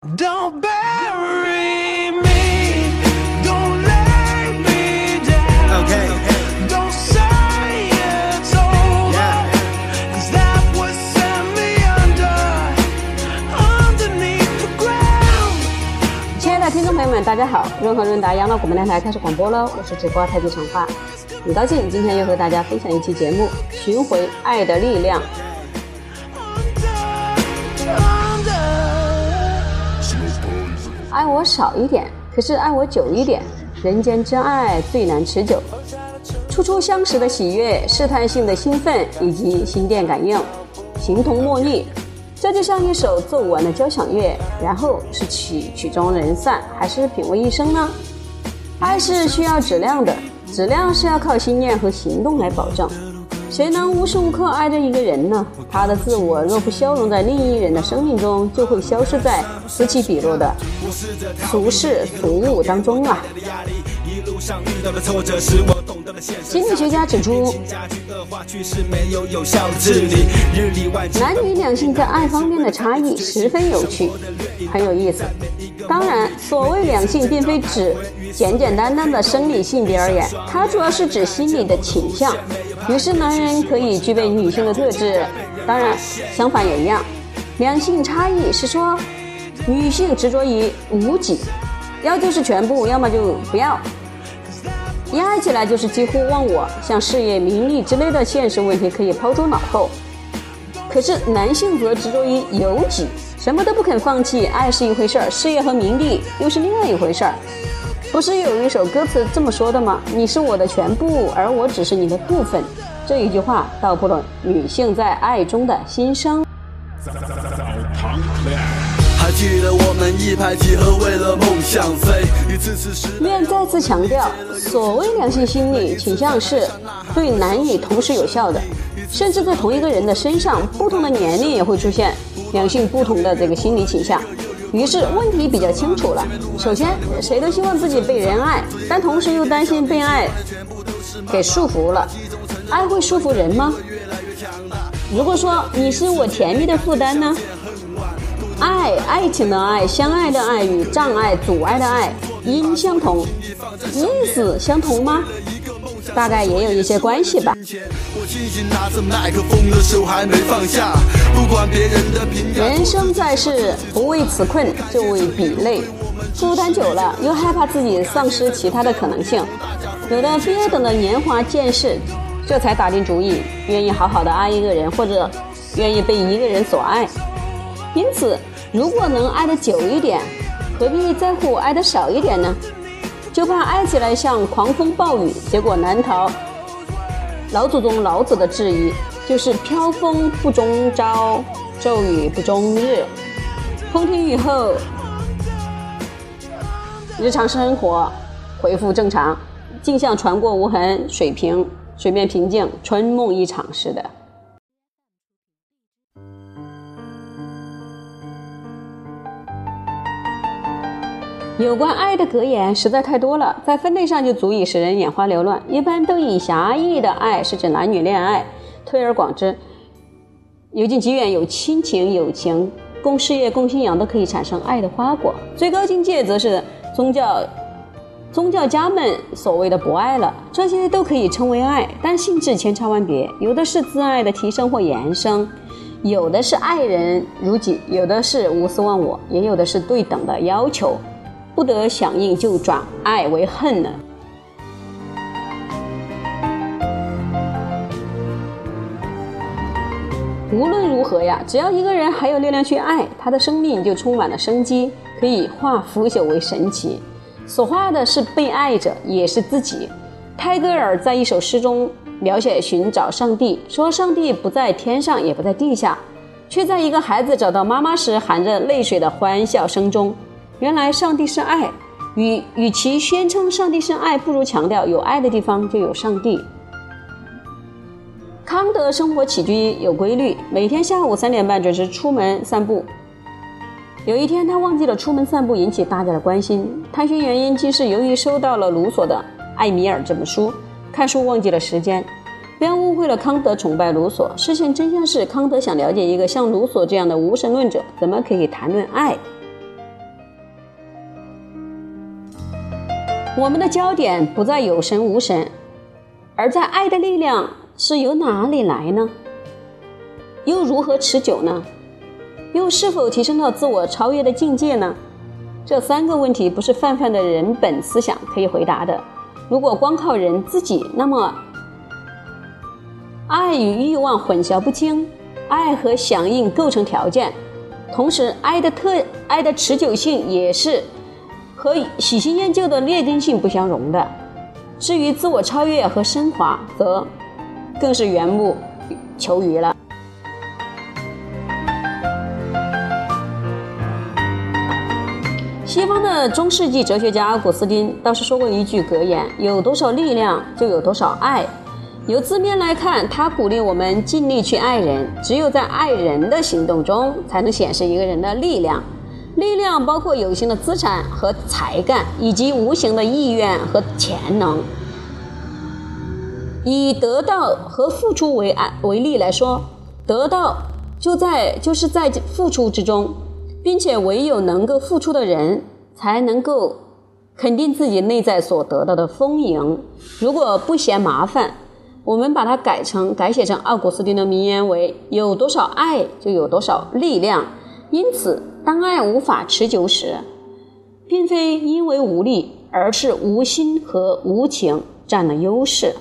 Don't bury me, don't let me down. Okay. Don't say it's over, cause that would send me under, underneath the ground. 亲爱的听众朋友们，大家好！润和润达养老广播电台开始广播了，我是直播太极长发，很高兴今天又和大家分享一期节目《寻回爱的力量》。爱我少一点，可是爱我久一点。人间真爱最难持久，初初相识的喜悦、试探性的兴奋以及心电感应，形同陌路。这就像一首奏不完的交响乐，然后是曲曲终人散，还是品味一生呢？爱是需要质量的，质量是要靠心念和行动来保证。谁能无时无刻爱着一个人呢？他的自我若不消融在另一人的生命中，就会消失在此起彼落的俗世俗物当中啊！心理学家指出，男女两性在爱方面的差异十分有趣，很有意思。当然，所谓两性，并非指简简单单的生理性别而言，它主要是指心理的倾向。于是，男人可以具备女性的特质，当然，相反也一样。两性差异是说，女性执着于无己，要就是全部，要么就不要。一爱起来就是几乎忘我，像事业、名利之类的现实问题可以抛诸脑后。可是男性则执着于有己，什么都不肯放弃。爱是一回事儿，事业和名利又是另外一回事儿。不是有一首歌词这么说的吗？你是我的全部，而我只是你的部分。这一句话道破了女性在爱中的心声。还记得我们一拍即合，为了梦想飞，一次次失败。愿再次强调，所谓良性心理倾向是对男女同时有效的，甚至在同一个人的身上，不同的年龄也会出现两性不同的这个心理倾向。于是问题比较清楚了。首先，谁都希望自己被人爱，但同时又担心被爱给束缚了。爱会束缚人吗？如果说你是我甜蜜的负担呢？爱，爱情的爱，相爱的爱与障碍、阻碍的爱音相同，意思相同吗？大概也有一些关系吧。人。生在世，不为此困，就为彼累。孤单久了，又害怕自己丧失其他的可能性，有的非要等到年华渐逝，这才打定主意，愿意好好的爱一个人，或者愿意被一个人所爱。因此，如果能爱的久一点，何必在乎爱的少一点呢？就怕爱起来像狂风暴雨，结果难逃老祖宗老子的质疑，就是飘风不终朝，骤雨不终日。风停雨后，日常生活恢复正常，镜像船过无痕，水平水面平静，春梦一场似的。有关爱的格言实在太多了，在分类上就足以使人眼花缭乱。一般都以狭义的爱是指男女恋爱，推而广之，由近及远，有亲情、友情、共事业、共信仰都可以产生爱的花果。最高境界则是宗教宗教家们所谓的博爱了，这些都可以称为爱，但性质千差万别，有的是自爱的提升或延伸。有的是爱人如己，有的是无私忘我，也有的是对等的要求。不得响应就转爱为恨呢。无论如何呀，只要一个人还有力量去爱，他的生命就充满了生机，可以化腐朽为神奇。所画的是被爱者，也是自己。泰戈尔在一首诗中描写寻找上帝，说上帝不在天上，也不在地下，却在一个孩子找到妈妈时含着泪水的欢笑声中。原来上帝是爱，与与其宣称上帝是爱，不如强调有爱的地方就有上帝。康德生活起居有规律，每天下午三点半准时出门散步。有一天他忘记了出门散步，引起大家的关心。探寻原因，竟是由于收到了卢梭的《艾米尔》这本书，看书忘记了时间，便误会了康德崇拜卢梭。事情真相是，康德想了解一个像卢梭这样的无神论者怎么可以谈论爱。我们的焦点不在有神无神，而在爱的力量是由哪里来呢？又如何持久呢？又是否提升到自我超越的境界呢？这三个问题不是泛泛的人本思想可以回答的。如果光靠人自己，那么爱与欲望混淆不清，爱和响应构成条件，同时爱的特爱的持久性也是和喜新厌旧的劣根性不相容的。至于自我超越和升华，则更是缘木求鱼了。西方的中世纪哲学家古斯丁倒是说过一句格言：“有多少力量，就有多少爱。”由字面来看，他鼓励我们尽力去爱人，只有在爱人的行动中，才能显示一个人的力量。力量包括有形的资产和才干，以及无形的意愿和潜能。以得到和付出为爱为例来说，得到就在就是在付出之中。并且唯有能够付出的人，才能够肯定自己内在所得到的丰盈。如果不嫌麻烦，我们把它改成改写成奥古斯丁的名言为：有多少爱，就有多少力量。因此，当爱无法持久时，并非因为无力，而是无心和无情占了优势。